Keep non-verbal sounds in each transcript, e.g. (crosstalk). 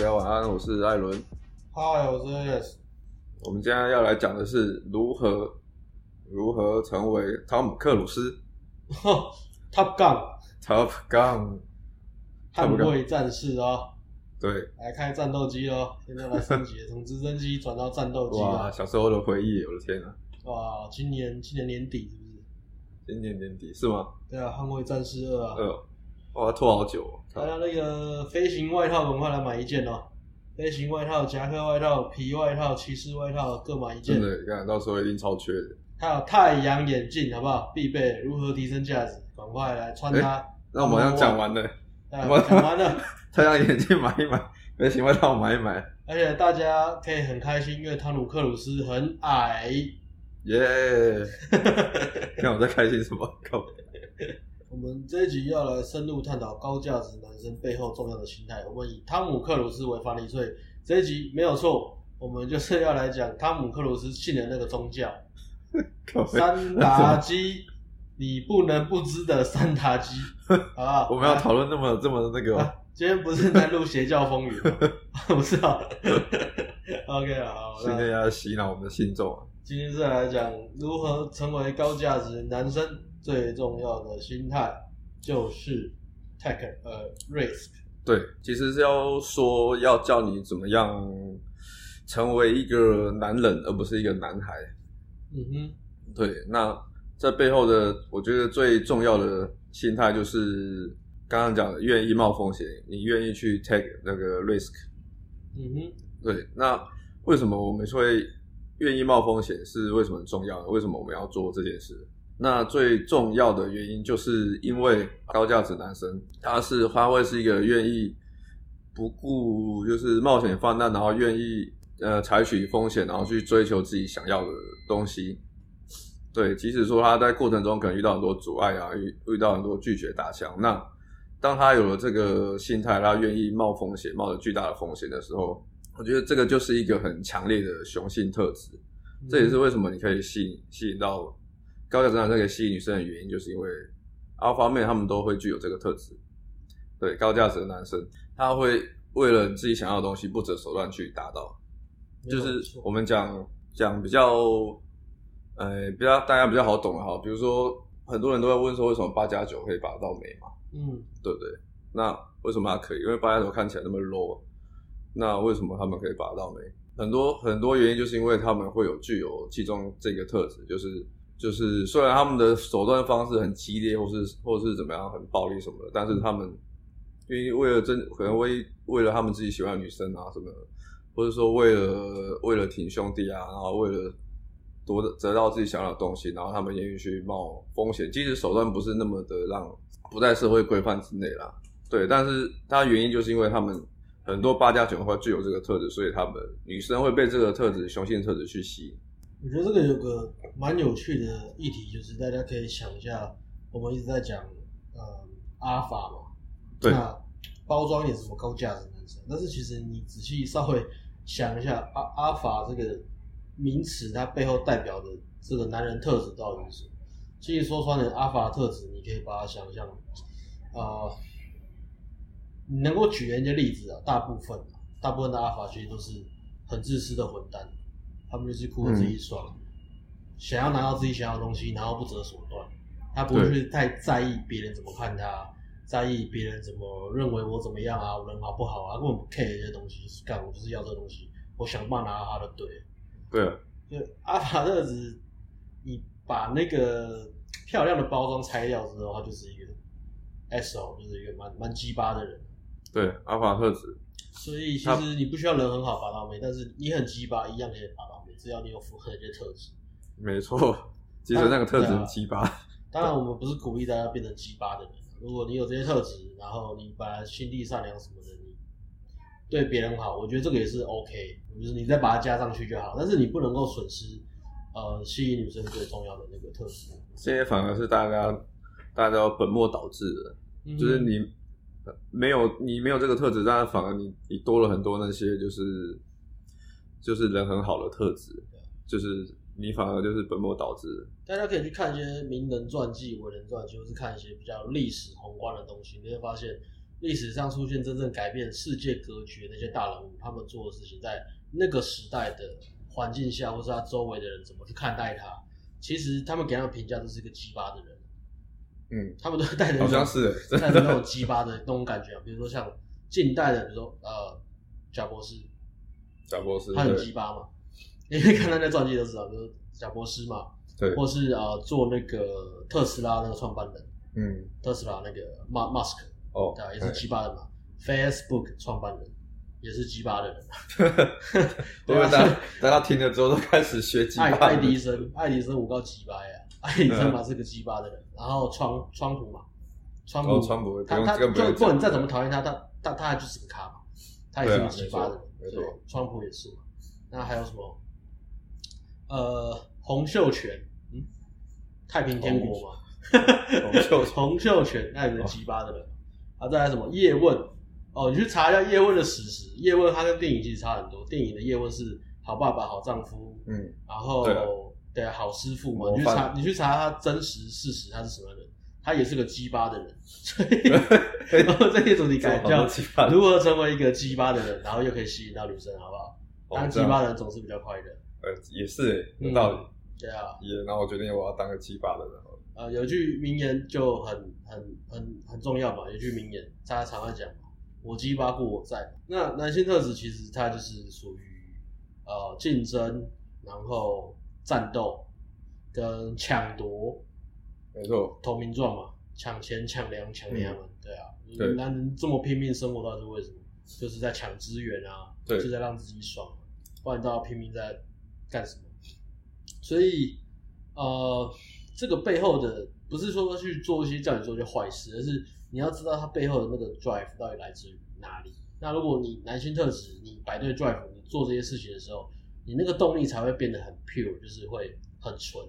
家晚安，我是艾伦。Hi，我是 AS。我们今天要来讲的是如何如何成为汤姆克鲁斯。(laughs) Top Gun，Top Gun，捍卫战士哦。对，来开战斗机哦，现在来升级，从直升机转到战斗机。哇，小时候的回忆，我的天啊！哇，今年今年年底是不是？今年年底是吗？对啊，捍卫战士二啊。二，哇，拖好久哦。大家那个飞行外套，赶快来买一件哦。飞行外套、夹克外套、皮外套、骑士外套，各买一件。真的，看到时候一定超缺的。还有太阳眼镜，好不好？必备。如何提升价值？赶快来穿它。欸、那我们好像讲完了。我讲完了。(laughs) 太阳眼镜买一买，飞行外套买一买。而且大家可以很开心，因为汤姆克鲁斯很矮。耶！(laughs) 看我在开心什么？我们这一集要来深入探讨高价值男生背后重要的心态。我们以汤姆克鲁斯为范例，所以这一集没有错。我们就是要来讲汤姆克鲁斯信的那个宗教 (laughs) ——三打基。你不能不知的三打基，(laughs) 好？我们要讨论那么这么那个、啊。(laughs) 今天不是在录邪教风云吗？不是啊。OK，好。今天要洗脑我们的信众。今天是来讲如何成为高价值男生，最重要的心态就是 take a risk。对，其实是要说要教你怎么样成为一个男人，而不是一个男孩。嗯哼。对，那。这背后的，我觉得最重要的心态就是刚刚讲的，愿意冒风险，你愿意去 take 那个 risk。嗯哼，对。那为什么我们会愿意冒风险？是为什么很重要的？为什么我们要做这件事？那最重要的原因就是因为高价值男生，他是他会是一个愿意不顾就是冒险犯难，然后愿意呃采取风险，然后去追求自己想要的东西。对，即使说他在过程中可能遇到很多阻碍啊，遇遇到很多拒绝打枪，那当他有了这个心态，他愿意冒风险，冒着巨大的风险的时候，我觉得这个就是一个很强烈的雄性特质。嗯、这也是为什么你可以吸引吸引到高价值男生可以吸引女生的原因，就是因为 Alpha Man 他们都会具有这个特质。对，高价值的男生，他会为了自己想要的东西不择手段去达到。就是我们讲讲比较。呃，比较大家比较好懂的哈，比如说很多人都在问说，为什么八加九可以把到眉嘛？嗯，对不对？那为什么他可以？因为八加九看起来那么 low，那为什么他们可以把到眉？很多很多原因就是因为他们会有具有其中这个特质，就是就是虽然他们的手段方式很激烈，或是或是怎么样很暴力什么的，但是他们愿意为了真可能为为了他们自己喜欢的女生啊什么的，或者说为了为了挺兄弟啊，然后为了。夺得到自己想要的东西，然后他们愿意去冒风险，即使手段不是那么的让不在社会规范之内啦。对，但是它原因就是因为他们很多八加九会具有这个特质，所以他们女生会被这个特质雄性特质去吸引。我觉得这个有个蛮有趣的议题，就是大家可以想一下，我们一直在讲呃阿法嘛，对，那包装也是什么高价值男生，但是其实你仔细稍微想一下阿阿法这个。名词它背后代表的这个男人特质到底是什么？其实说穿了，阿法的特质，你可以把它想象，呃，你能够举人家例子啊，大部分，大部分的阿法其实都是很自私的混蛋，他们就是顾自己爽，嗯，想要拿到自己想要的东西，然后不择手段，他不会去太在意别人怎么看他，在意别人怎么认为我怎么样啊，我人好不好啊，根本不 care 这些东西，干我就是要这个东西，我想办法拿到他的对。对啊，就阿法特子，你把那个漂亮的包装拆掉之后，他就是一个 SO，就是一个蛮蛮鸡巴的人。对，阿法特子。所以其实你不需要人很好把到妹，但是你很鸡巴一样可以把到妹，只要你有符合这些特质。没错，其实那个特质很鸡巴。当然，我们不是鼓励大家变成鸡巴的人。如果你有这些特质，然后你本来心地善良什么的，你对别人好，我觉得这个也是 OK。就是你再把它加上去就好，但是你不能够损失，呃，吸引女生最重要的那个特质。这些反而是大家大家都本末倒置的，嗯，就是你没有你没有这个特质，但是反而你你多了很多那些就是就是人很好的特质，就是你反而就是本末倒置。大家可以去看一些名人传记、伟人传记，或是看一些比较历史宏观的东西，你会发现历史上出现真正改变世界格局的那些大人物，他们做的事情，在那个时代的环境下，或是他周围的人怎么去看待他，其实他们给他的评价都是一个鸡巴的人。嗯，他们都带着好像是带着那种鸡巴的那种感觉啊，比如说像近代的，比如说呃，贾伯斯，贾博士，他很鸡巴嘛，你可以看他那传记就知道，就是贾博士嘛，对，或是呃做那个特斯拉那个创办人，嗯，特斯拉那个马马斯克，哦，对，也是鸡巴的嘛，Facebook 创办人也是鸡巴的人，(laughs) (laughs) 对吧？大家大家听了之后都开始学鸡巴，爱爱迪生，爱迪生我告鸡巴呀。爱迪生嘛是个鸡巴的人，然后川川普嘛，川普，川普他他就不管你再怎么讨厌他，他他他就是个咖嘛，他也是个鸡巴的人，对，川普也是嘛。那还有什么？呃，洪秀全，嗯，太平天国嘛，洪秀 (laughs) 洪秀全，那也是鸡巴的人。啊，再来什么？叶问，哦，你去查一下叶问的史实，叶问他跟电影其实差很多，电影的叶问是好爸爸、好丈夫，嗯，然后。对啊，好师傅嘛，你去查，你去查他真实事实，他是什么人？他也是个鸡巴的人，(laughs) 所以然后这些主题改叫如何成为一个鸡巴的人，然后又可以吸引到女生，好不好？当鸡巴的人总是比较快乐。呃，也是，有道理。对啊，也，然后我决定我要当个鸡巴的人。呃，有句名言就很很很很重要嘛，有句名言大家常常讲嘛，我鸡巴故我在。那男性特质其实它就是属于呃竞争，然后。战斗跟抢夺，没错，投名状嘛，抢钱、抢粮、抢娘们，对啊，对，男人这么拼命生活到底是为什么？就是在抢资源啊，对，就在让自己爽，不然你知道拼命在干什么？所以，呃，这个背后的不是说去做一些叫你做一些坏事，而是你要知道他背后的那个 drive 到底来自于哪里。那如果你男性特质，你摆对 drive，你做这些事情的时候。你那个动力才会变得很 pure，就是会很纯。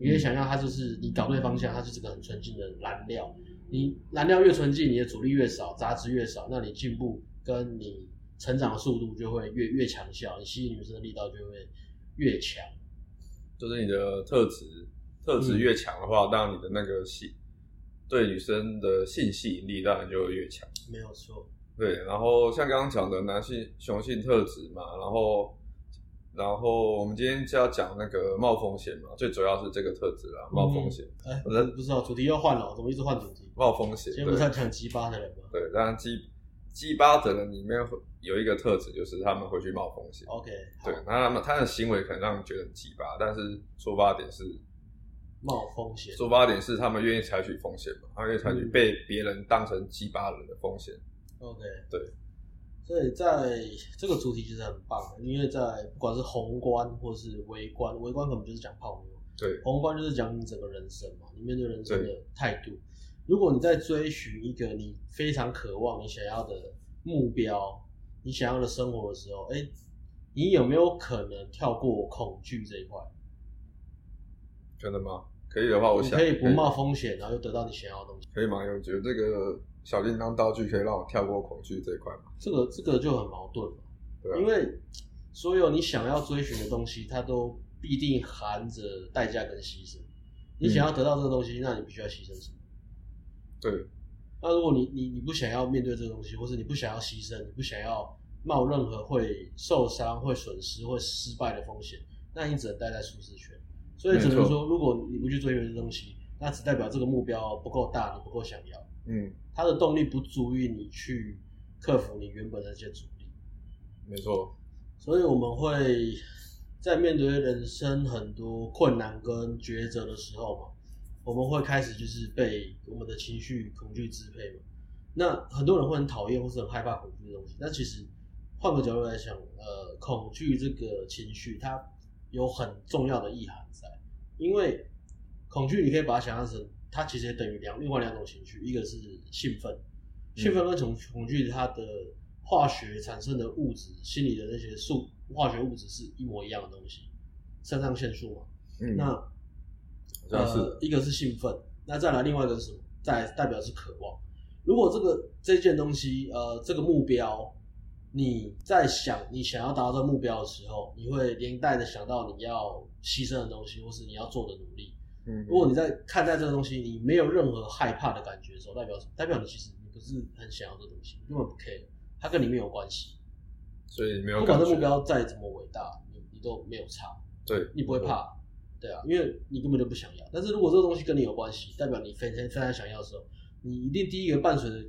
你可以想象，它就是你搞对方向，它就是个很纯净的燃料。你燃料越纯净，你的阻力越少，杂质越少，那你进步跟你成长的速度就会越越强效，你吸引女生的力道就会越强。就是你的特质，特质越强的话，当然、嗯、你的那个吸对女生的性吸引力当然就会越强。没有错。对，然后像刚刚讲的男性雄性特质嘛，然后。然后我们今天就要讲那个冒风险嘛，最主要是这个特质啦，冒风险。哎、嗯，不知道主题又换了，怎么一直换主题？冒风险。今天不是在讲鸡巴的人吗？对，当然鸡鸡巴的人里面会有一个特质，就是他们会去冒风险。OK，对，那他们他的行为可能让人觉得很鸡巴，但是出发点是冒风险。出发点是他们愿意采取风险嘛，他们愿意采取被别人当成鸡巴人的风险。OK，对。所以在这个主题其实很棒，因为在不管是宏观或是微观，微观可能就是讲泡妞，对，宏观就是讲你整个人生嘛，你面对人生的态度。如果你在追寻一个你非常渴望、你想要的目标、你想要的生活的时候，哎，你有没有可能跳过恐惧这一块？真的吗？可以的话，我想可以不冒风险，然后又得到你想要的东西，可以吗？因为我觉得这个。小叮当道具可以让我跳过恐惧这一块吗？这个这个就很矛盾了，对啊，因为所有你想要追寻的东西，它都必定含着代价跟牺牲。你想要得到这个东西，嗯，那你必须要牺牲什么？对。那如果你你你不想要面对这个东西，或是你不想要牺牲，你不想要冒任何会受伤、会损失、会失败的风险，那你只能待在舒适圈。所以只能说，如果你不去追寻这东西，那只代表这个目标不够大，你不够想要。嗯，它的动力不足以你去克服你原本的那些阻力。没错，所以我们会在面对人生很多困难跟抉择的时候嘛，我们会开始就是被我们的情绪恐惧支配嘛。那很多人会很讨厌或是很害怕恐惧的东西，那其实换个角度来想，呃，恐惧这个情绪它有很重要的意涵在，因为恐惧你可以把它想象成。它其实也等于两另外两种情绪，一个是兴奋，兴奋跟恐恐惧，它的化学产生的物质，心理的那些素化学物质是一模一样的东西，肾上腺素嘛。嗯，那呃，一个是兴奋，那再来另外一个是什么？再代表是渴望。如果这个这件东西，呃，这个目标，你在想你想要达到这个目标的时候，你会连带的想到你要牺牲的东西，或是你要做的努力。嗯，如果你在看待这个东西，你没有任何害怕的感觉的时候，代表什么？代表你其实你不不是很想要这东西，根本不 care，它跟你没有关系。所以没有。不管这目标再怎么伟大，你你都没有差。对，你不会怕，对啊，因为你根本就不想要。但是如果这个东西跟你有关系，代表你非常非常想要的时候，你一定第一个伴随的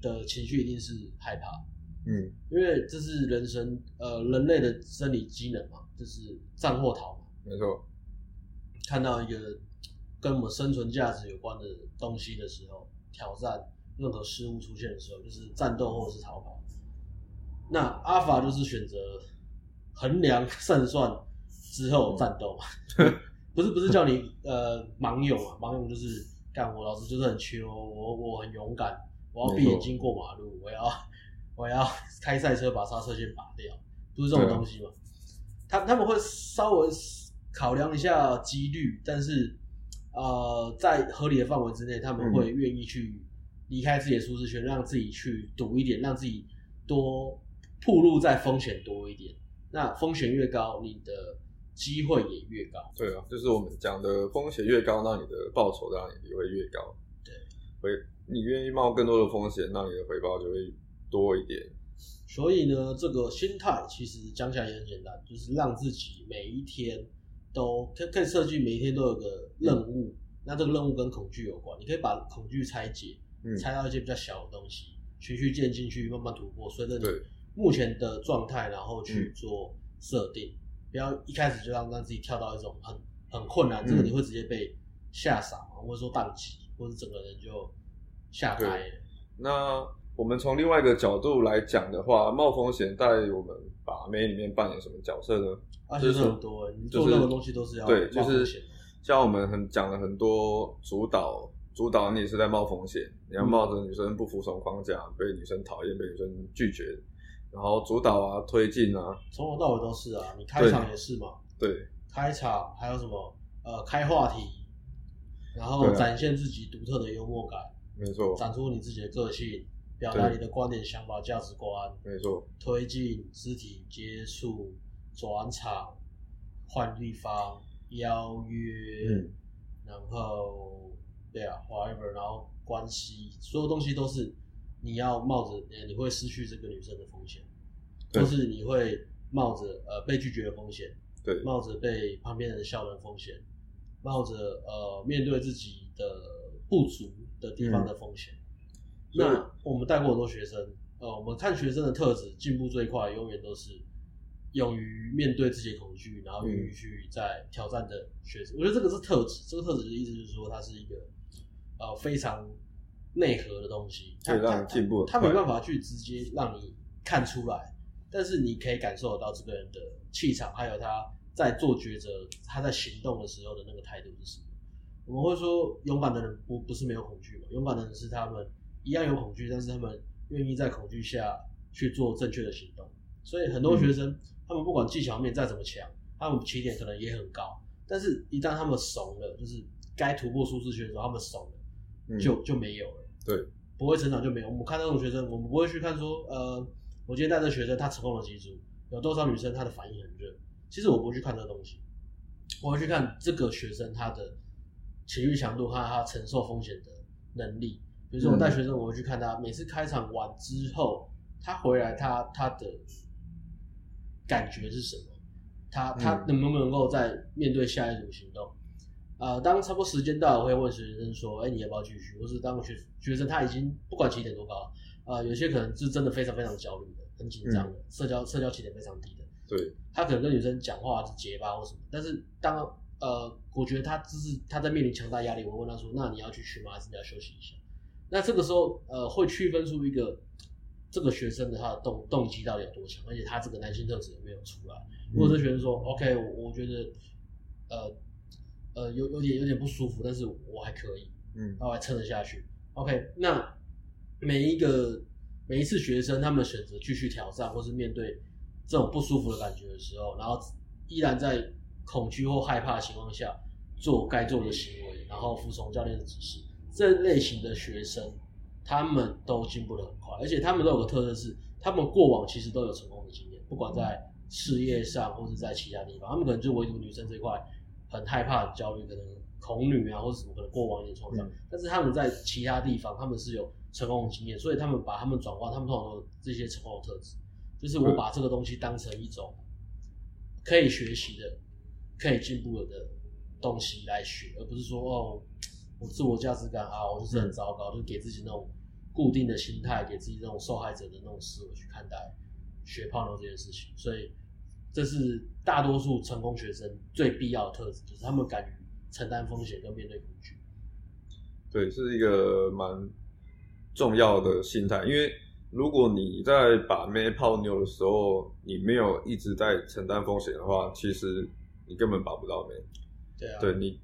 的情绪一定是害怕。嗯，因为这是人生呃人类的生理机能嘛，就是战或逃嘛。没错。看到一个跟我们生存价值有关的东西的时候，挑战任何事物出现的时候，就是战斗或者是逃跑。那阿法就是选择衡量胜算之后战斗嘛，(laughs) 不是不是叫你呃盲勇啊，盲勇就是干我老子就是很缺，我我很勇敢，我要闭眼睛过马路，我要我要开赛车把刹车线拔掉，不是这种东西嘛？他他们会稍微考量一下几率，但是呃在合理的范围之内，他们会愿意去离开自己的舒适圈，让自己去赌一点，让自己多。铺路在风险多一点，那风险越高，你的机会也越高。对啊，就是我们讲的风险越高，那你的报酬当然也会越高。对，会你愿意冒更多的风险，那你的回报就会多一点。所以呢，这个心态其实讲起来也很简单，就是让自己每一天都可可以设计，每一天都有个任务。嗯、那这个任务跟恐惧有关，你可以把恐惧拆解，嗯、拆到一些比较小的东西，循序渐进去慢慢突破。随着你。目前的状态，然后去做设定，嗯、不要一开始就让让自己跳到一种很很困难，嗯、这个你会直接被吓傻，或者说宕机，或者整个人就吓开。那我们从另外一个角度来讲的话，冒风险在我们把妹里面扮演什么角色呢？啊，就是很多，你做任何东西都是要冒风险。对，就是像我们很讲了很多主导，主导你也是在冒风险，你要冒着女生不服从框架，被女生讨厌，被女生拒绝。然后主导啊，推进啊，从头到尾都是啊。你开场也是嘛？对，开场还有什么？呃，开话题，然后展现自己独特的幽默感，没错，展出你自己的个性，表达你的观点、想法、价值观，没错。推进肢体接触，转场，换地方，邀约，嗯、然后对啊，whatever，然后关系，所有东西都是。你要冒着，你会失去这个女生的风险，或是你会冒着呃被拒绝的风险，对，冒着被旁边人笑的风险，冒着呃面对自己的不足的地方的风险。嗯、那我们带过很多学生，呃，我们看学生的特质，进步最快，永远都是勇于面对自己的恐惧，然后勇于去在挑战的学生。嗯、我觉得这个是特质，这个特质的意思就是说，他是一个呃非常。内核的东西，它让进步，它没办法去直接让你看出来，但是你可以感受得到这个人的气场，还有他在做抉择、他在行动的时候的那个态度是什么。我们会说，勇敢的人不不是没有恐惧嘛？勇敢的人是他们一样有恐惧，但是他们愿意在恐惧下去做正确的行动。所以很多学生，嗯、他们不管技巧面再怎么强，他们起点可能也很高，但是一旦他们怂了，就是该突破舒适圈的时候，他们怂了，就就没有了。对，不会成长就没有。我们看那种学生，我们不会去看说，呃，我今天带这学生，他成功了几组，有多少女生她的反应很热。其实我不会去看这个东西，我会去看这个学生他的情绪强度和他承受风险的能力。比如说我带学生，我会去看他每次开场完之后，他回来他他的感觉是什么，他他能不能够在面对下一组行动。呃，当差不多时间到了，我会问学生说：“哎、欸，你要不要继续？”或是当学学生他已经不管起点多高，呃，有些可能是真的非常非常焦虑的，很紧张的，嗯、社交社交起点非常低的。对，他可能跟女生讲话是结巴或什么，但是当呃，我觉得他只是他在面临强大压力，我问他说：“那你要去续吗？还是你要休息一下？”那这个时候，呃，会区分出一个这个学生的他的动动机到底有多强，而且他这个男性特质有没有出来。如果这学生说、嗯、：“OK，我我觉得，呃。”呃，有有点有点不舒服，但是我还可以，嗯，我还撑得下去。OK，那每一个每一次学生他们选择继续挑战，或是面对这种不舒服的感觉的时候，然后依然在恐惧或害怕的情况下做该做的行为，然后服从教练的指示，这类型的学生他们都进步的很快，而且他们都有个特色是，他们过往其实都有成功的经验，不管在事业上或是在其他地方，他们可能就唯独女生这一块。很害怕、很焦虑，可能恐女啊，或者什么，可能过往一点创伤。嗯、但是他们在其他地方，他们是有成功的经验，所以他们把他们转化，他们通常都有这些成功的特质，就是我把这个东西当成一种可以学习的、可以进步的东西来学，而不是说哦，我自我价值感啊，我就是很糟糕，就给自己那种固定的心态，给自己那种受害者的那种思维去看待学泡妞这件事情，所以这是大多数成功学生最必要的特质，就是他们敢于承担风险跟面对恐惧。对，是一个蛮重要的心态，因为如果你在把妹泡妞的时候，你没有一直在承担风险的话，其实你根本把不到妹。对啊，对你，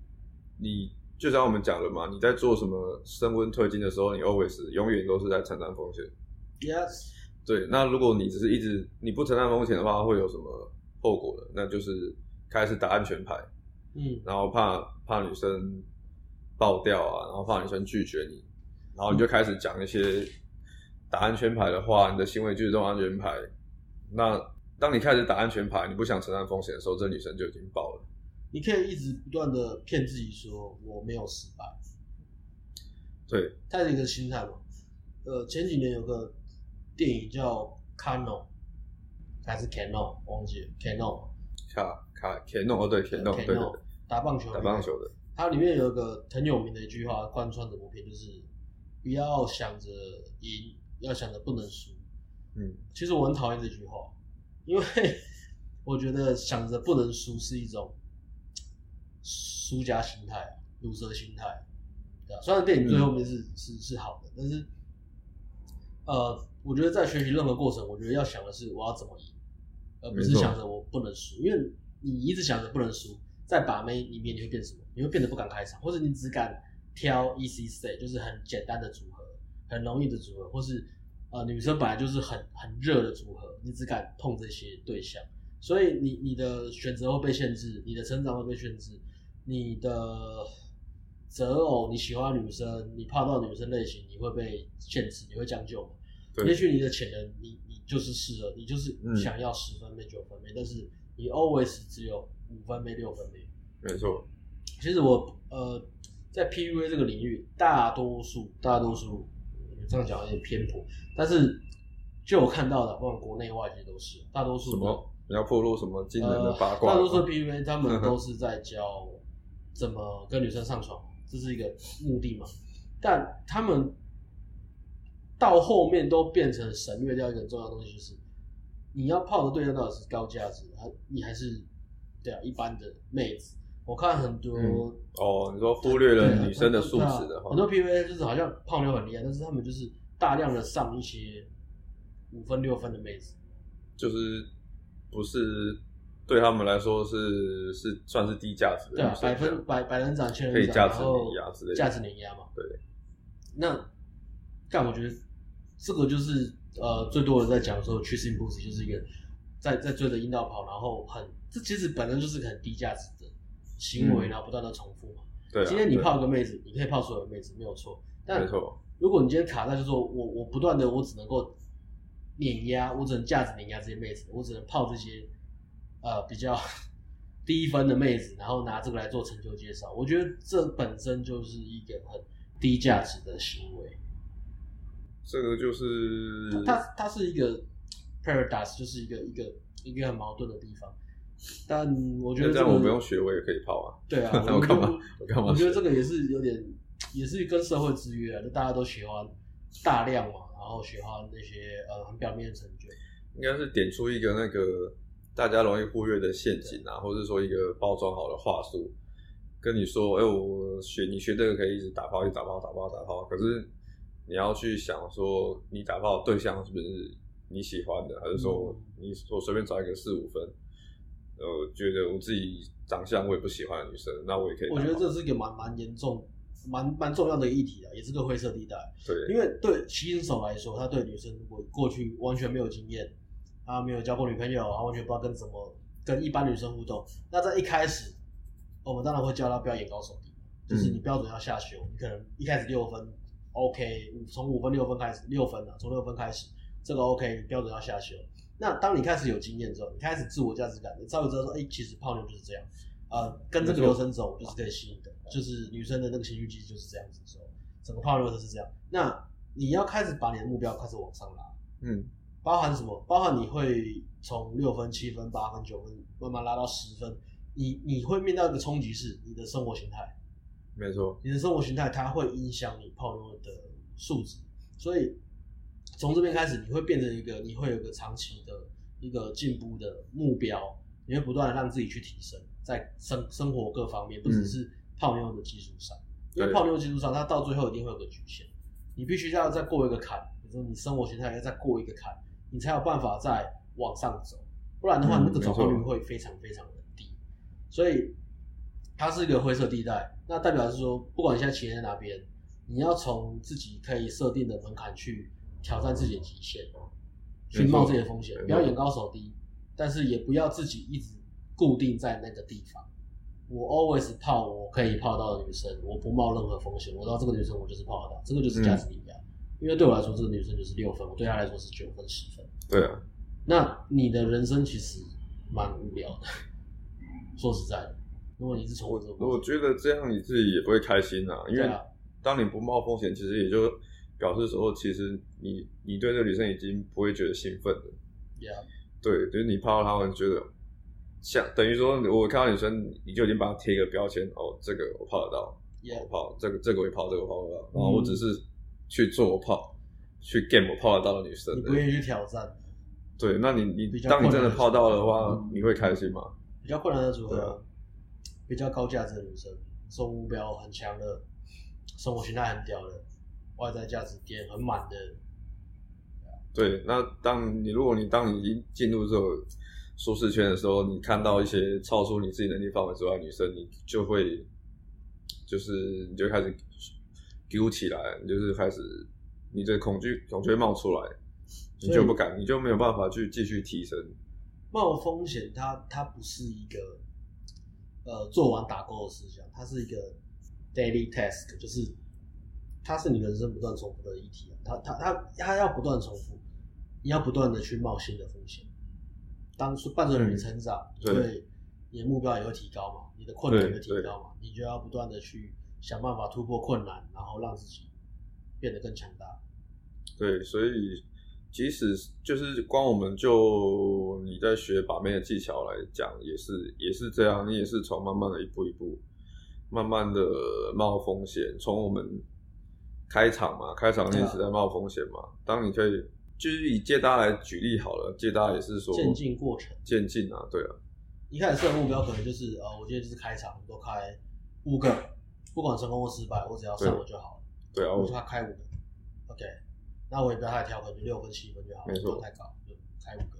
你就像我们讲的嘛，你在做什么升温退金的时候，你 always 永远都是在承担风险。Yes。对，那如果你只是一直你不承担风险的话，会有什么后果呢？那就是开始打安全牌，嗯，然后怕怕女生。爆掉啊，然后怕女生拒绝你，然后你就开始讲一些打安全牌的话，你的行为就是这种安全牌。那当你开始打安全牌，你不想承担风险的时候，这女生就已经爆了。你可以一直不断的骗自己说我没有失败。对，他是一个心态嘛。呃，前几年有个电影叫《Cano》，还是 Cano 忘记了 Kano。卡卡 Cano 哦，对，Cano 对，打棒球，打棒球的。它里面有一个很有名的一句话，贯穿整部片，就是不要想着赢，要想着不能输。嗯，其实我很讨厌这句话，因为 (laughs) 我觉得想着不能输是一种输家心态、鲁蛇心态。对啊，虽然电影最后面是、嗯、是是好的，但是呃，我觉得在学习任何过程，我觉得要想的是我要怎么赢，而不是想着我不能输，因为你一直想着不能输。在把妹里面，你会变什么？你会变得不敢开场，或者你只敢挑 easy stay，就是很简单的组合，很容易的组合，或是呃女生本来就是很很热的组合，你只敢碰这些对象，所以你你的选择会被限制，你的成长会被限制，你的择偶你喜欢女生，你泡到女生类型，你会被限制，你会将就嘛？对。也许你的潜能，你你就是适合，你就是想要十分妹九分妹，但是你 always 只有。五分没六分没，没错。其实我呃，在 PUA 这个领域，大多数大多数这样讲有点偏颇，但是就我看到的，不管国内外其实都是大多数。什么？你要破露什么惊人的八卦？呃、大多数 PUA 他们 (laughs) 都是在教怎么跟女生上床，这是一个目的嘛？但他们到后面都变成省略掉一个很重要的东西，就是你要泡的对象到底是高价值，还你还是？对啊，一般的妹子，我看很多、嗯、哦，你说忽略了女生的素质的话，很多 PUA 就是好像泡妞很厉害，但是他们就是大量的上一些五分六分的妹子，就是不是对他们来说是是算是低价值的，对啊，百分百百人斩千人斩，价值碾压之类的，价值碾压嘛，对。那但我觉得这个就是呃，最多人在讲说，Chasing Pussy 就是一个在在追着阴道跑，然后很。这其实本身就是很低价值的行为，然后不断的重复嘛。对、嗯，今天你泡一个妹子，你可以泡所有的妹子，没有错。但没错。如果你今天卡在就是说我我不断的我只能够碾压，我只能价值碾压这些妹子，我只能泡这些呃比较低分的妹子，然后拿这个来做成就介绍，我觉得这本身就是一个很低价值的行为。这个就是它它是一个 paradox，就是一个一个一个很矛盾的地方。但我觉得、这样我不用学，我也可以泡啊。对啊，(laughs) 我干嘛？我干嘛？我觉得这个也是有点，也是跟社会制约啊。就大家都喜欢大量嘛，然后喜欢那些呃很表面的成就。应该是点出一个那个大家容易忽略的陷阱啊，或者说一个包装好的话术，跟你说，哎、欸，我学你学这个可以一直打炮，一直打炮，打炮，打炮。可是你要去想说，你打炮的对象是不是你喜欢的，还是说你我随便找一个四五分？我觉得我自己长相我也不喜欢的女生，那我也可以。我觉得这是一个蛮蛮严重、蛮蛮重要的议题啊，也是个灰色地带。对，因为对新手来说，他对女生如果过去完全没有经验，他没有交过女朋友，他完全不知道跟怎么跟一般女生互动。那在一开始，我们当然会教他不要眼高手低，就是你标准要下修，嗯、你可能一开始六分，OK，从五分六分开始，六分啊，从六分开始，这个 OK，标准要下修。那当你开始有经验之后，你开始自我价值感，你稍微知道说，哎、欸，其实泡妞就是这样，呃，跟这个流程走就是可以吸引的，就是女生的那个情绪机制就是这样子的时候，整个泡妞都是这样。那你要开始把你的目标开始往上拉，嗯，包含什么？包含你会从六分、七分、八分、九分慢慢拉到十分，你你会面到一个冲击是你的生活形态，没错，你的生活形态它会影响你泡妞的素质，所以从这边开始，你会变成一个，你会有一个长期的一个进步的目标，你会不断的让自己去提升，在生生活各方面，不只是泡妞的基础上，嗯、因为泡妞基础上，它到最后一定会有个局限。你必须要再过一个坎，比如说你生活形态要再过一个坎，你才有办法再往上走，不然的话，那个转化率会非常非常的低。所以它是一个灰色地带，那代表是说，不管你现在企业在哪边，你要从自己可以设定的门槛去挑战自己的极限，去冒这些风险，不要眼高手低，但是也不要自己一直固定在那个地方。我 always 泡我可以泡到的女生，我不冒任何风险。我知道这个女生我就是泡得到，这个就是价值因为对我来说，这个女生就是六分，我对她来说是九分、十分。对啊。那你的人生其实蛮无聊的，说实在的，如果你是从我，我觉得这样你自己也不会开心啊。因为当你不冒风险，其实也就表示说，其实你你对这个女生已经不会觉得兴奋了。Yeah. 对，就是你泡到她，会觉得。像等于说，我看到女生，你就已经把她贴一个标签哦，这个我泡得到，yeah. 我泡这个这个我也泡，这个我泡不到，然后我只是去做泡，去 game 我泡得到的女生，你不愿意去挑战。对，那你你当你真的泡到的话，嗯、你会开心吗？比较困难的组合，比较高价值的女生，生活目标很强的，生活形态很屌的，外在价值点很满的。对，那当你如果你当你已经进入这种。舒适圈的时候，你看到一些超出你自己能力范围之外的女生，你就会，就是你就开始丢起来，你就是开始，你的恐惧恐惧冒出来，你就不敢，你就没有办法去继续提升。冒风险它，它它不是一个呃做完打勾的思想，它是一个 daily task，就是它是你人生不断重复的议题，它它它它要不断重复，你要不断的去冒新的风险。当初伴随着你成长，对、嗯，你的目标也会提高嘛，你的困难也会提高嘛，你就要不断的去想办法突破困难，然后让自己变得更强大。对，所以即使就是光我们就你在学把妹的技巧来讲，也是也是这样，你也是从慢慢的一步一步，慢慢的冒风险，从我们开场嘛，开场练习在冒风险嘛，啊、当你可以。就是以借搭来举例好了，借搭也是说渐进过程，渐进啊，对啊。一开始设目标可能就是呃，我今天就是开场，都开五个，不管成功或失败，我只要上了就好了。对啊，我就开五个，OK。那我也不要太挑，可能就六分七分就好了，没错，不太高，就开五个。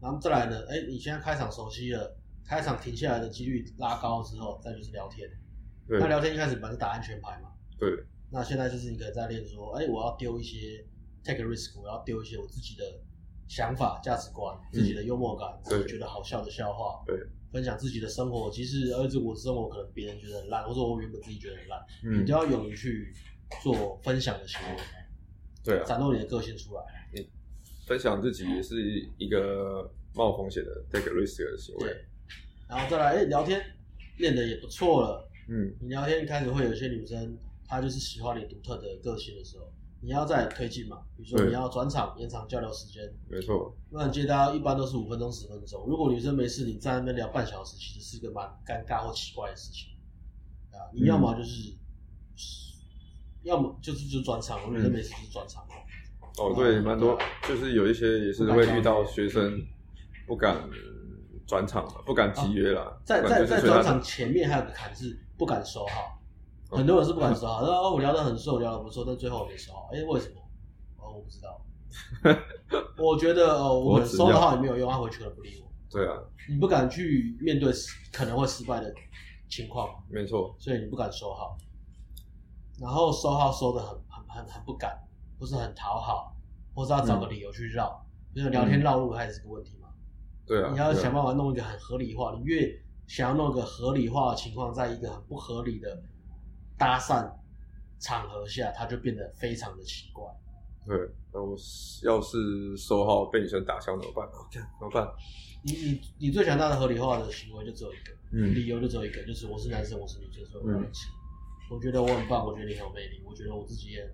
然后再来呢，哎、欸，你现在开场熟悉了，开场停下来的几率拉高之后，再就是聊天。对。那聊天一开始本来是打安全牌嘛。对。那现在就是你可以在练说，哎、欸，我要丢一些。take a risk，我要丢一些我自己的想法、价值观、嗯、自己的幽默感，自己觉得好笑的笑话，对，分享自己的生活。其实，而且，我生活可能别人觉得很烂，或者我原本自己觉得很烂，嗯，你就要勇于去做分享的行为，对、啊，展露你的个性出来。你分享自己也是一个冒风险的 take risk 的行为。对，然后再来，哎、欸，聊天练得也不错了，嗯，你聊天开始会有些女生，她就是喜欢你独特的个性的时候。你要再推进嘛？比如说你要转场延长交流时间，没错。那接搭一般都是五分钟、十分钟。如果女生没事，你在那边聊半小时，其实是一个蛮尴尬或奇怪的事情啊。你要么就是，嗯、要么就是就转场，女生没事就是转场。哦，对，蛮多，就是有一些也是会遇到学生不敢转场嘛，不敢集约啦。啊、在在在转场前面还有个坎是不敢收号。很多人是不敢收号，然后我聊得很顺，聊得不错，但最后我没收号。哎、欸，为什么？哦，我不知道。我觉得哦，我们收的号也没有用，他回去可能不理我。对啊。你不敢去面对可能会失败的情况。没错。所以你不敢收号，然后收号收得很很很很不敢，不是很讨好，或是要找个理由去绕，就、嗯、是聊天绕路还是个问题嘛。对啊。你要想办法弄一个很合理化，你越想要弄个合理化的情况，在一个很不合理的。搭讪场合下，他就变得非常的奇怪。对，那我要是收号被女生打枪怎么办？OK，怎么办？你你你最强大的合理化的行为就只有一个，嗯，理由就只有一个，就是我是男生，我是女生，所以我们要一起。我觉得我很棒，我觉得你很有魅力，我觉得我自己也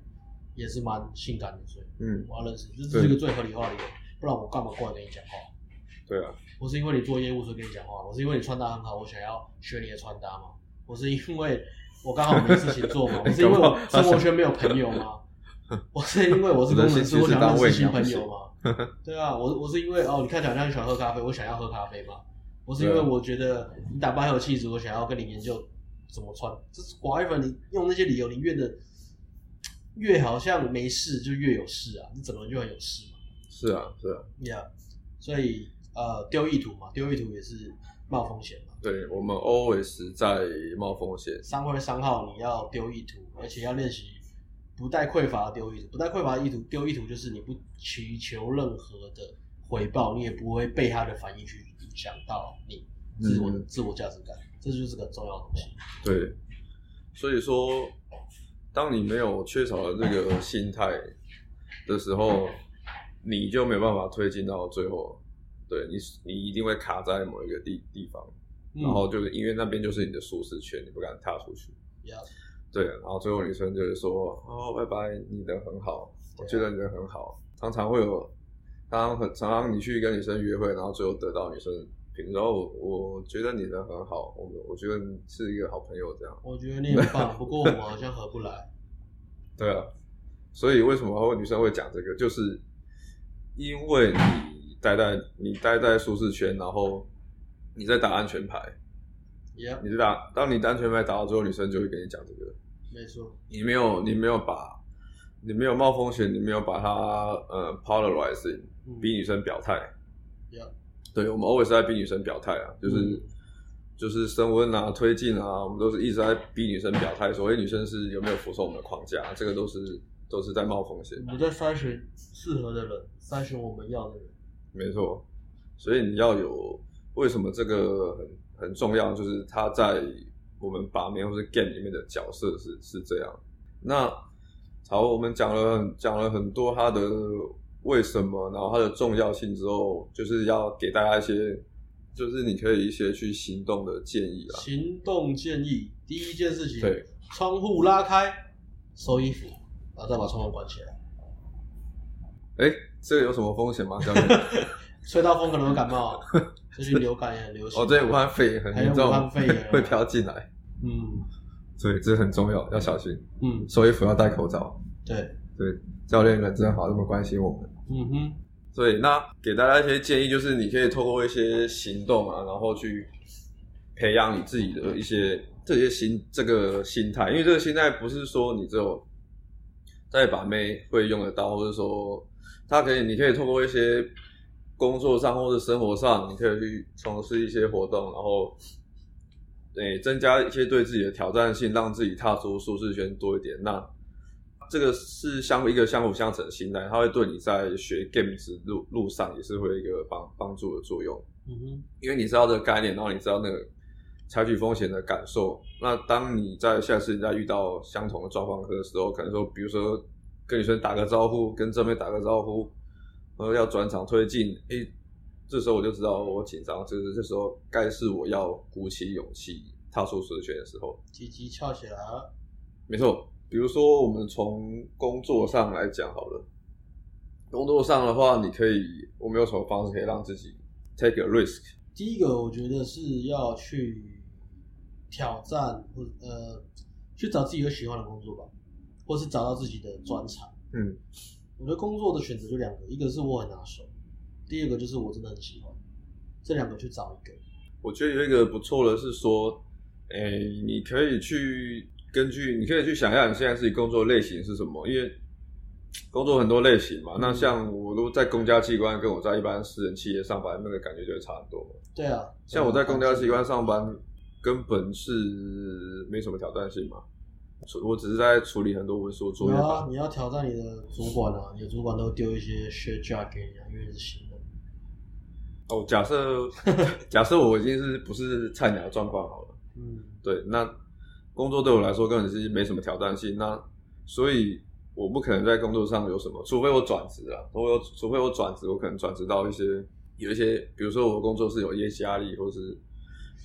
也是蛮性感的，所以嗯，我要认识，就是这是一个最合理化的理由，不然我干嘛过来跟你讲话？对啊，我是因为你做业务所以跟你讲话，我是因为你穿搭很好，我想要学你的穿搭嘛？我是因为我刚好没事情做嘛？(laughs) 我是因为我生活圈没有朋友吗？(laughs) 我是因为我是工程师，我想认识新朋友吗？(laughs) 对啊，我我是因为哦，你看起来好像你喜欢喝咖啡，我想要喝咖啡吗？我是因为我觉得你打扮很有气质，我想要跟你研究怎么穿。这是 whatever，你用那些理由，你越的越好像没事，就越有事啊！你整个人就很有事嘛。是啊，是啊，Yeah，所以呃，丢意图嘛，丢意图也是冒风险嘛。对，我们 always 在冒风险。三会三号你要丢意图，而且要练习。不带匮乏的丢意图，不带匮乏的意图丢意图，就是你不祈求任何的回报，你也不会被他的反应去影响到你自我的、嗯、自我价值感，这就是个重要的东西。对，所以说，当你没有缺少了这个心态的时候，你就没有办法推进到最后。对你，你一定会卡在某一个地地方，嗯、然后就是因为那边就是你的舒适圈，你不敢踏出去。对，然后最后女生就是说：“哦，拜拜，你人很好，我觉得你人很好。”常常会有，常常很常常你去跟女生约会，然后最后得到女生评论：“我我觉得你人很好，我我觉得你是一个好朋友。”这样。我觉得你很棒，不过我们好像合不来。对啊，所以为什么女生会讲这个？就是因为你待在你待在舒适圈，然后你在打安全牌。Yeah. 你知道，当你安全牌打到之后，女生就会跟你讲这个。没错，你没有，你没有把，你没有冒风险，你没有把它呃 polarizing，逼女生表态。Yeah. 对，我们 always 在逼女生表态啊，就是、嗯、就是升温啊、推进啊，我们都是一直在逼女生表态。所谓女生是有没有服从我们的框架，这个都是都是在冒风险。我们在筛选适合的人，筛选我们要的人。没错，所以你要有为什么这个很。很重要，就是他在我们把妹或是 game 里面的角色是是这样。那好，我们讲了讲了很多他的为什么，然后他的重要性之后，就是要给大家一些，就是你可以一些去行动的建议啦。行动建议，第一件事情，对，窗户拉开，收衣服，然后再把窗户关起来。哎，这个有什么风险吗？教练？(laughs) 吹到风可能会感冒，(laughs) 就是流感也很流行。哦，对，武汉肺炎很严重，武汉肺炎 (laughs) 会飘进来。嗯，所以这很重要，要小心。嗯，收衣服要戴口罩。对对，教练人真好，这么关心我们。嗯哼。所以那给大家一些建议，就是你可以透过一些行动啊，然后去培养你自己的一些这些心这个心态，因为这个心态不是说你只有在把妹会用得到，或者说他可以，你可以透过一些。工作上或者生活上，你可以去从事一些活动，然后，诶，增加一些对自己的挑战性，让自己踏出舒适圈多一点。那这个是相一个相辅相成的心态，它会对你在学 games 路路上也是会有一个帮帮助的作用。嗯哼，因为你知道这个概念，然后你知道那个采取风险的感受。那当你在下次你再遇到相同的状况的时候，可能说，比如说跟女生打个招呼，跟正面打个招呼。然后要转场推进，诶，这时候我就知道我紧张，就是这时候该是我要鼓起勇气踏出舒适圈的时候，积极翘起来。没错，比如说我们从工作上来讲好了，工作上的话，你可以，我们有什么方式可以让自己 take a risk？第一个，我觉得是要去挑战，或呃，去找自己有喜欢的工作吧，或是找到自己的专长。嗯。我觉得工作的选择就两个，一个是我很拿手，第二个就是我真的很喜欢，这两个去找一个。我觉得有一个不错的是说，哎，你可以去根据，你可以去想一下你现在自己工作类型是什么，因为工作很多类型嘛。那像我如果在公家机关，跟我在一般私人企业上班，那个感觉就会差很多。对啊，像我在公家机关上班，根本是没什么挑战性嘛。我只是在处理很多文书作业。啊，你要挑战你的主管啊！你的主管都丢一些 shit job 给你啊，因为是新人。哦，假设 (laughs) 假设我已经是不是菜鸟的状况好了。嗯，对，那工作对我来说根本是没什么挑战性。那所以我不可能在工作上有什么，除非我转职啊，我有除非我转职，我可能转职到一些有一些，比如说我的工作是有业绩压力，或是。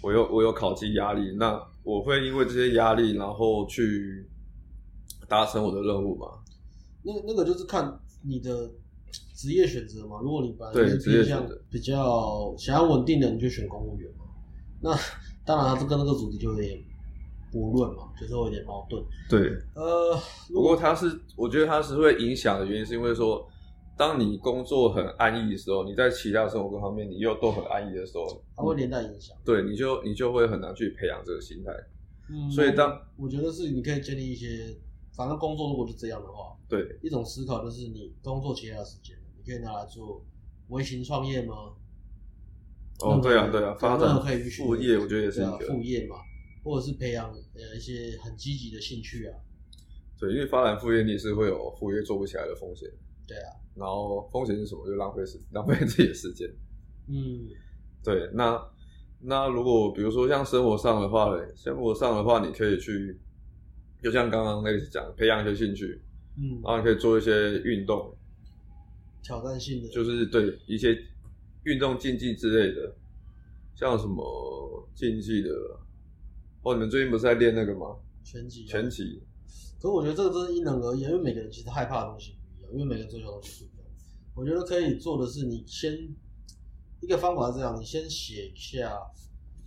我有我有考绩压力，那我会因为这些压力，然后去达成我的任务嘛？那那个就是看你的职业选择嘛。如果你本来就是偏向比较想要稳定的，你就选公务员嘛。那当然，这跟那个主题就有点驳论嘛，就是会有点矛盾。对，呃，不过它是，我觉得它是会影响的原因，是因为说，当你工作很安逸的时候，你在其他生活各方面你又都很安逸的时候，它会连带影响。对，你就你就会很难去培养这个心态。嗯，所以当我觉得是你可以建立一些，反正工作如果是这样的话，对，一种思考就是你工作其他的时间，你可以拿来做微型创业吗？哦，对啊，对啊，发展可以副业，我觉得也是一个副业嘛，或者是培养呃一些很积极的兴趣啊。对，因为发展副业你是会有副业做不起来的风险。对啊。然后风险是什么？就浪费时，浪费自己的时间。嗯。对，那那如果比如说像生活上的话嘞，生活上的话，你可以去，就像刚刚那个讲，培养一些兴趣，嗯，然后你可以做一些运动，挑战性的，就是对一些。运动竞技之类的，像什么竞技的，哦，你们最近不是在练那个吗？拳击。拳击。可是我觉得这个真的因人而异，因为每个人其实害怕的东西因为每个人追求的东西不一样。我觉得可以做的是，你先一个方法是这样，你先写下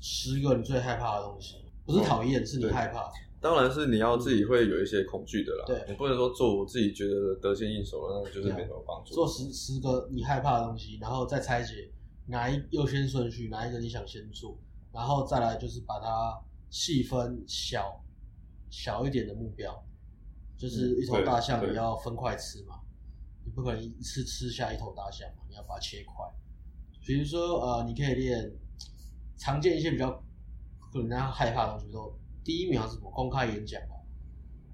十个你最害怕的东西，不是讨厌，哦、是你害怕。当然是你要自己会有一些恐惧的啦，对，你不能说做我自己觉得得心应手的，那就是没什么帮助。做十十个你害怕的东西，然后再拆解哪一优先顺序，哪一个你想先做，然后再来就是把它细分小小一点的目标，就是一头大象你要分块吃嘛，你不可能一次吃下一头大象嘛，你要把它切块。比如说呃，你可以练常见一些比较可能大家害怕的东西，比如说。第一名还是什么？公开演讲吧。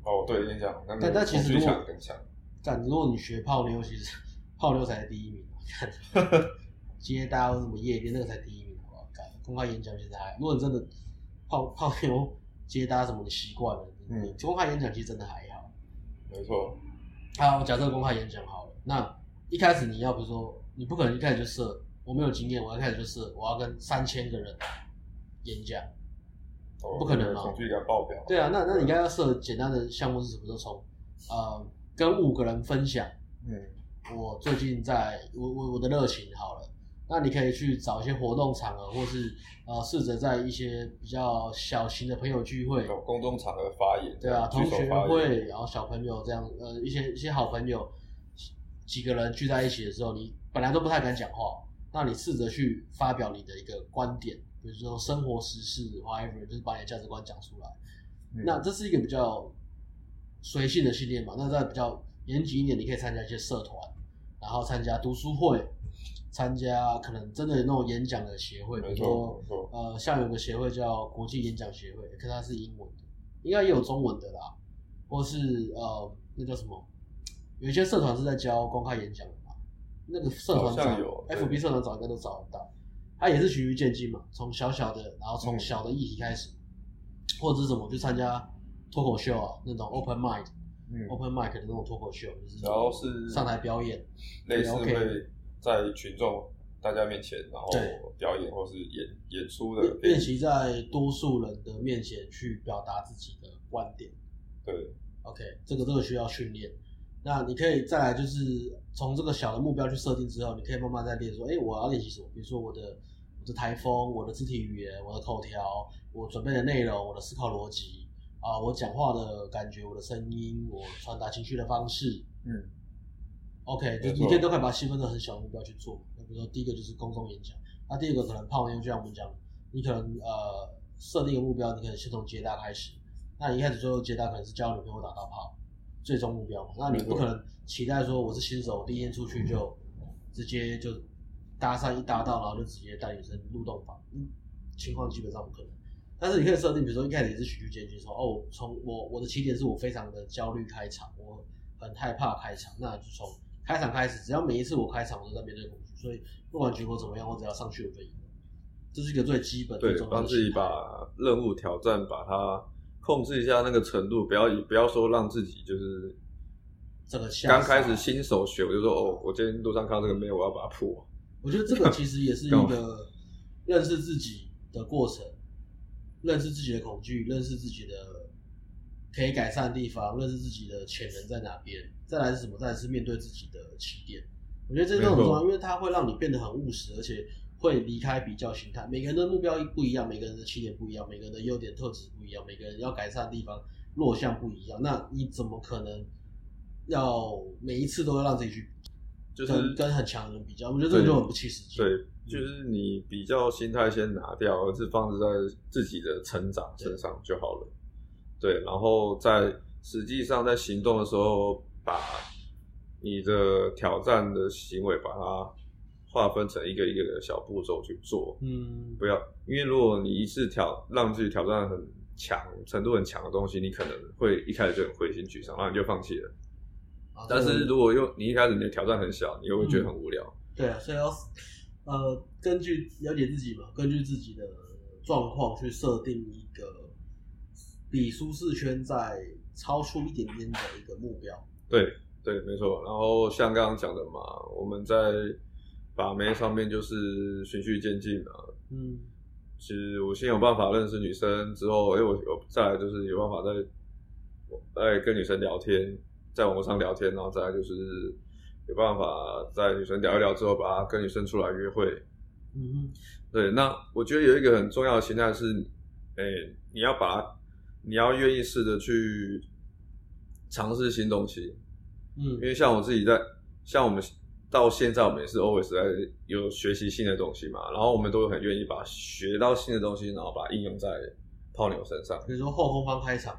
哦，对，演讲。但但其实如果更强，但如果你学泡妞，其实泡妞才是第一名。看，(laughs) 今天大家为什么夜店那个才第一名？好不好？公开演讲其实还，如果你真的泡泡妞接搭什么，你习惯了，嗯，公开演讲其实真的还好。没错。好，假设公开演讲好了，那一开始你要比如说，你不可能一开始就设，我没有经验，我一开始就设，我要跟三千个人演讲。不可能嘛？恐惧感爆表。对啊，那那你应该要设简单的项目是什么？就从呃，跟五个人分享。嗯。我最近在我我我的热情好了，那你可以去找一些活动场合，或是呃，试着在一些比较小型的朋友聚会、公众场合发言。对啊，同学会，然后小朋友这样，呃，一些一些好朋友几个人聚在一起的时候，你本来都不太敢讲话，那你试着去发表你的一个观点。比如说生活时事，whatever，就是把你的价值观讲出来。嗯、那这是一个比较随性的训练嘛？那在比较严谨一点，你可以参加一些社团，然后参加读书会，参加可能真的有那种演讲的协会，比如说呃，像有个协会叫国际演讲协会，可是它是英文的，应该也有中文的啦，或是呃，那叫什么？有一些社团是在教公开演讲的嘛？那个社团找，FB 社团找应该都找得到。他也是循序渐进嘛，从小小的，然后从小的议题开始，嗯、或者是什么，去参加脱口秀啊，那种 open mic，嗯，open mic 的那种脱口秀，就是然后是上台表演，类似会在群众大家面前，然后表演或是演演出的练习在多数人的面前去表达自己的观点。对，OK，这个这个需要训练。那你可以再来，就是从这个小的目标去设定之后，你可以慢慢再练说，哎，我要练习什么？比如说我的。我的台风，我的肢体语言，我的口条，我准备的内容，我的思考逻辑啊，我讲话的感觉，我的声音，我传达情绪的方式，嗯，OK，就你可以都可以把它细分成很小的目标去做。那比如说第一个就是公众演讲，那第二个可能泡妞，就像我们讲，你可能呃设定一个目标，你可能先从接单开始。那你一开始最后接单可能是交女朋友打到炮，最终目标嘛。那你不可能期待说我是新手，第一天出去就直接就。搭讪一搭到，然后就直接带女生入洞房，嗯，情况基本上不可能。但是你可以设定，比如说一开始也是循序渐进，说哦，从我我的起点是我非常的焦虑开场，我很害怕开场，那就从开场开始，只要每一次我开场，我都在面对恐惧，所以不管结果怎么样，我只要上去我就赢。这是一个最基本的，对，帮自己把任务挑战把它控制一下那个程度，不要不要说让自己就是这个刚开始新手学，我就说哦，我今天路上看到这个妹，我要把它破。我觉得这个其实也是一个 (laughs) 认识自己的过程，认识自己的恐惧，认识自己的可以改善的地方，认识自己的潜能在哪边，再来是什么？再来是面对自己的起点。我觉得这些都很重要，因为它会让你变得很务实，而且会离开比较心态。每个人的目标不一样，每个人的起点不一样，每个人的优点特质不一样，每个人要改善的地方弱项不一样。那你怎么可能要每一次都要让自己去就是跟，很强的人比较？我觉得这个就很不切实际。对，就是你比较心态先拿掉，而是放置在自己的成长身上就好了。对，然后在实际上在行动的时候，把你的挑战的行为把它划分成一个一个的小步骤去做。嗯，不要，因为如果你一次挑让自己挑战很强程度很强的东西，你可能会一开始就很灰心沮丧，然后你就放弃了。啊、但是如果又你一开始你的挑战很小，你又会觉得很无聊。嗯、对啊，所以要呃根据了解自己嘛，根据自己的状况去设定一个。比舒适圈再超出一点点的一个目标。对对，没错。然后像刚刚讲的嘛，我们在把妹上面就是循序渐进嘛。嗯，其实我先有办法认识女生之后，哎，我有再来就是有办法在在跟女生聊天，在网络上聊天，然后再来就是有办法在女生聊一聊之后，把她跟女生出来约会。嗯，对。那我觉得有一个很重要的心态是，哎，你要把。你要愿意试着去尝试新东西，嗯，因为像我自己在，像我们到现在，我们也是 always 在有学习新的东西嘛，然后我们都很愿意把学到新的东西，然后把它应用在泡妞身上。比如说后空翻开场，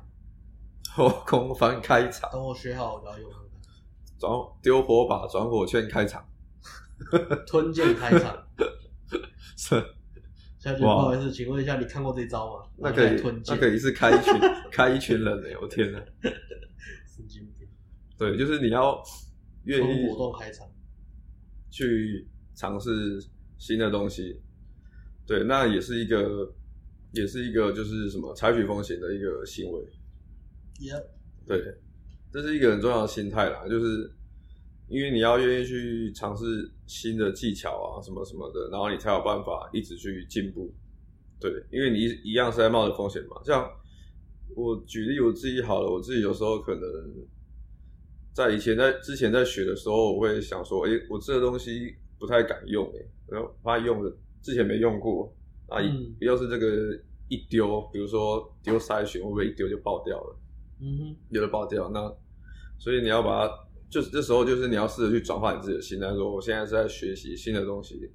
后空翻开场，等我学好我就要用。转丢火把转火圈开场，吞剑开场，是。小姐，不好意思，请问一下，你看过这招吗？那可以，那可以是开一群，开一群人呢？我天哪！(laughs) 神经病。对，就是你要愿意活动开场，去尝试新的东西。对，那也是一个，也是一个，就是什么采取风险的一个行为。Yep. 对，这是一个很重要的心态啦，就是。因为你要愿意去尝试新的技巧啊，什么什么的，然后你才有办法一直去进步。对，因为你一样是在冒着风险嘛。像我举例我自己好了，我自己有时候可能在以前在之前在学的时候，我会想说，诶，我这个东西不太敢用，哎，然后怕用的之前没用过啊，要是这个一丢，比如说丢筛选，会不会一丢就爆掉了？嗯哼，有的爆掉，那所以你要把它。就是这时候，就是你要试着去转化你自己的心态，说我现在是在学习新的东西。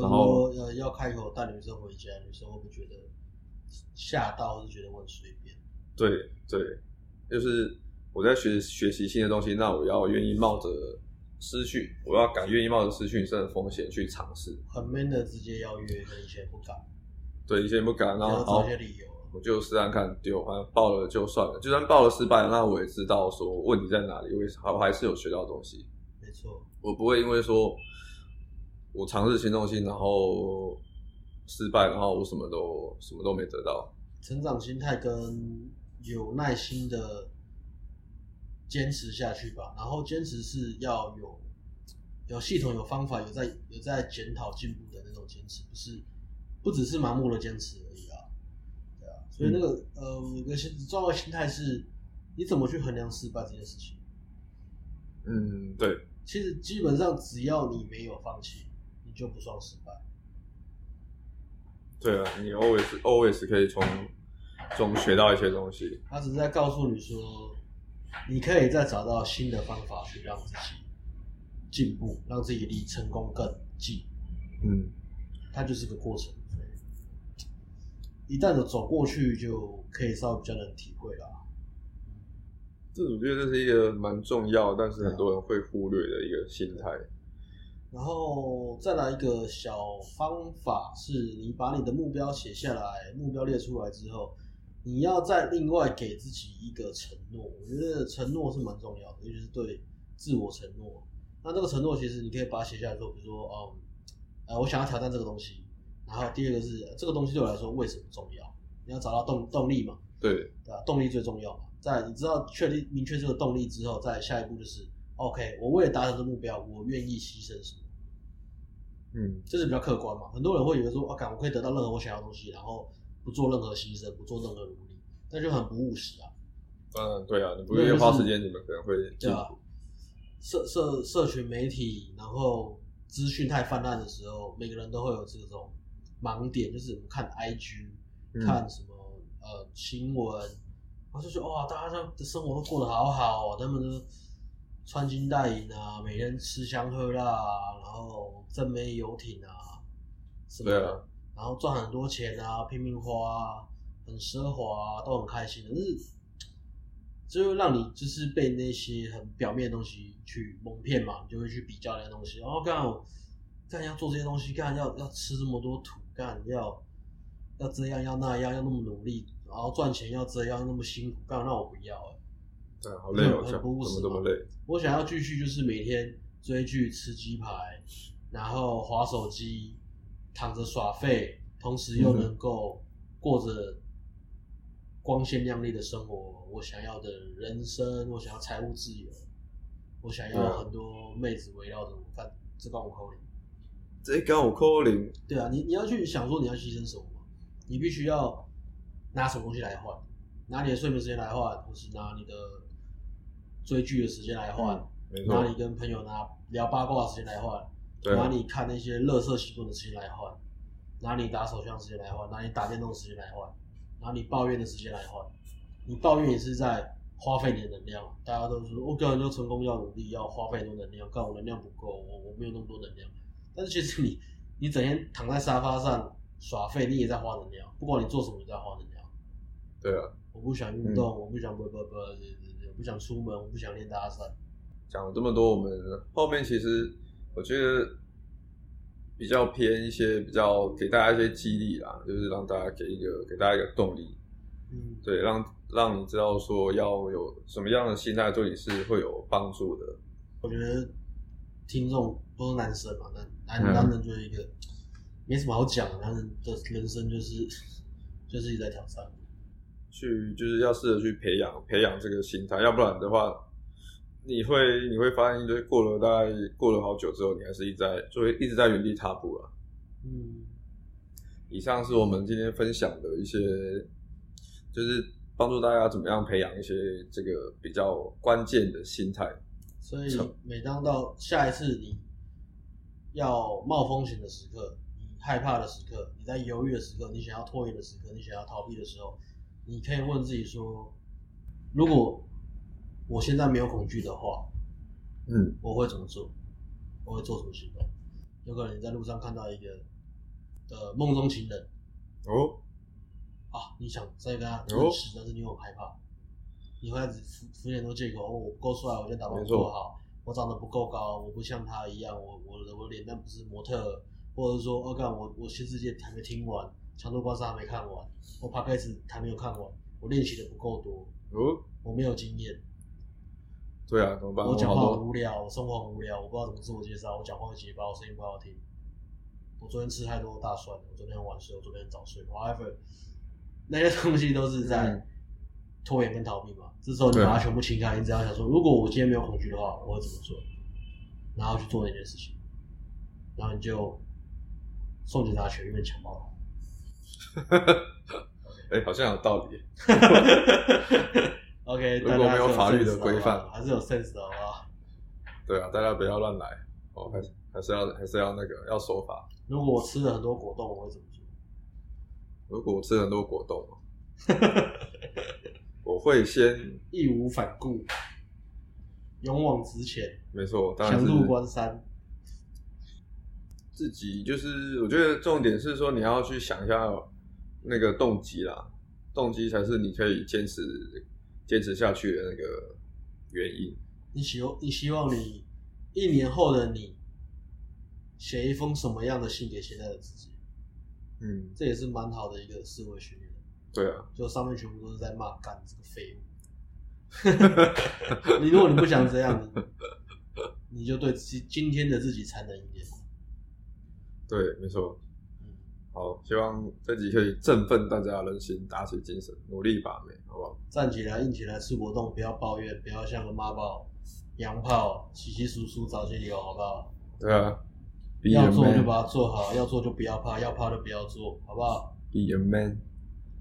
然后呃，要开口带女生回家，女生会不会觉得吓到，或是觉得我很随便？对对，就是我在学学习新的东西，那我要愿意冒着失去，我要敢愿意冒着失去女生的风险去尝试。很 man 的直接邀约，跟以前不敢。对，以前不敢，然后找些理由。我就试探看丢，反正报了就算了。就算报了失败了，那我也知道说问题在哪里，我还是有学到东西。没错，我不会因为说我尝试新东西，然后失败，然后我什么都什么都没得到。成长心态跟有耐心的坚持下去吧。然后坚持是要有有系统、有方法、有在有在检讨进步的那种坚持，不是不只是盲目的坚持而已啊。对啊。所以那个呃，有个心重要的心态是，你怎么去衡量失败这件事情？嗯，对。其实基本上只要你没有放弃，你就不算失败。对啊，你 always always 可以从中学到一些东西。他只是在告诉你说，你可以再找到新的方法去让自己进步，让自己离成功更近。嗯，它就是个过程。一旦的走过去，就可以稍微比较能体会啦。这我觉得这是一个蛮重要，但是很多人会忽略的一个心态。然后再来一个小方法，是你把你的目标写下来，目标列出来之后，你要再另外给自己一个承诺。我觉得承诺是蛮重要的，尤其是对自我承诺。那这个承诺其实你可以把它写下来，说，比如说，嗯，呃，我想要挑战这个东西。然后第二个是这个东西对我来说为什么重要？你要找到动动力嘛？对，对吧？动力最重要嘛。在你知道确定明确这个动力之后，再下一步就是 OK，我为了达成这个目标，我愿意牺牲什么？嗯，这是比较客观嘛。很多人会以为说，我、啊、我可以得到任何我想要的东西，然后不做任何牺牲，不做任何努力，那就很不务实啊。嗯，对啊，你不愿意花时间，你们可能会对啊。社社社群媒体，然后资讯太泛滥的时候，每个人都会有这种盲点，就是看 IG，、嗯、看什么呃新闻，然后就觉得哇，大家的生活都过得好好哦，他们都穿金戴银啊，每天吃香喝辣啊，然后正妹游艇啊，什么的，啊、然后赚很多钱啊，拼命花啊，很奢华啊，都很开心的，就是。就会让你就是被那些很表面的东西去蒙骗嘛，你就会去比较那些东西。然后干我干要做这些东西，干要要吃这么多土，干要要这样要那样要那么努力，然后赚钱要这样那么辛苦，干那我不要哎。对，好累哦，很不务实，怎么这么累？我想要继续就是每天追剧、吃鸡排，然后划手机、躺着耍废，同时又能够过着。光鲜亮丽的生活，我想要的人生，我想要财务自由，我想要很多妹子围绕着我。干，这刚我扣零，这刚我扣零。对啊，你你要去想说你要牺牲什么？你必须要拿什么东西来换？拿你的睡眠时间来换，或是拿你的追剧的时间来换？嗯、拿你跟朋友拿聊八卦的时间来换？对拿你看那些垃圾新闻的时间来换？拿你打手枪的时间来换？拿你打电动的时间来换？拿你抱怨的时间来换，你抱怨也是在花费你的能量。大家都说，我个人就成功要努力，要花费很多能量，但我能量不够，我我没有那么多能量。但是其实你，你整天躺在沙发上耍废，你也在花能量。不管你做什么，你在花能量。对啊，我不想运动，嗯、我不想不不不，我不想出门，我不想练搭讪。讲了这么多，我们后面其实我觉得。比较偏一些，比较给大家一些激励啦，就是让大家给一个给大家一个动力，嗯，对，让让你知道说要有什么样的心态做你是会有帮助的。我觉得听众都是男生嘛，男男男人就是一个、嗯、没什么好讲，男人的人生就是就是一直在挑战，去就是要试着去培养培养这个心态，要不然的话。你会你会发现，就是过了大概过了好久之后，你还是一直在就会一直在原地踏步了。嗯，以上是我们今天分享的一些，就是帮助大家怎么样培养一些这个比较关键的心态。所以，每当到下一次你要冒风险的时刻，你害怕的时刻，你在犹豫的时刻，你想要拖延的时刻，你想要逃避的时候，你可以问自己说：如果我现在没有恐惧的话，嗯，我会怎么做？我会做什么行动？有可能你在路上看到一个的梦中情人，哦，啊，你想再跟他认识，但是你又很害怕，你会开始敷敷衍很多借口，哦我不够帅，我今天打扮不够好，我长得不够高，我不像他一样，我我的我脸蛋不是模特，或者是说，哦，干我我新世界还没听完，强度关系还没看完，我 Podcast 还没有看完，我练习的不够多，哦，我没有经验。对啊，怎么办？我讲话很无聊，我生活很无聊，我不知道怎么自我介绍，我讲话会结巴，我声音不好听。我昨天吃太多大蒜了，我昨天很晚睡，我昨天很早睡。Whatever，那些东西都是在拖延跟逃避嘛。这时候你把它全部清开，你只要想说，如果我今天没有恐惧的话，我会怎么做？然后去做那件事情，然后你就送警察局里面抢包。(laughs) 哎，好像有道理。(laughs) OK，如果没有法律的规范，还是有 sense 的，好不好？对啊，大家不要乱来哦，还是还是要还是要那个要守法。如果我吃了很多果冻，我会怎么做？如果我吃了很多果冻，(laughs) 我会先义无反顾，勇往直前。没错，当然是强入关山。自己就是，我觉得重点是说，你要去想一下那个动机啦，动机才是你可以坚持。坚持下去的那个原因。你希望你希望你一年后的你写一封什么样的信给现在的自己？嗯，这也是蛮好的一个思维训练。对啊，就上面全部都是在骂干这个废物。(laughs) 你如果你不想这样，你你就对今今天的自己残忍一点。对，没错。好，希望这集可以振奋大家的人心，打起精神，努力把妹，好不好？站起来，硬起来，吃果冻，不要抱怨，不要像个妈宝、洋炮，洗洗簌簌找些理由，好不好？对啊，要做就把它做好，要做就不要怕，要怕就不要做，好不好？Be a man.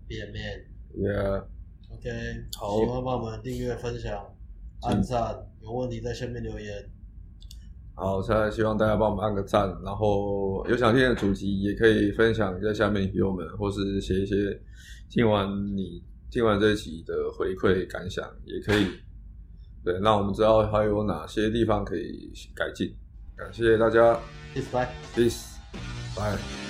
Be a man. Yeah. OK，好，喜欢帮我们订阅、分享、按赞，有问题在下面留言。好，现在希望大家帮我们按个赞，然后有想听的主题也可以分享在下面给我们，或是写一些听完你听完这一集的回馈感想，也可以，对，让我们知道还有哪些地方可以改进。感谢大家，Peace，bye，Peace，bye。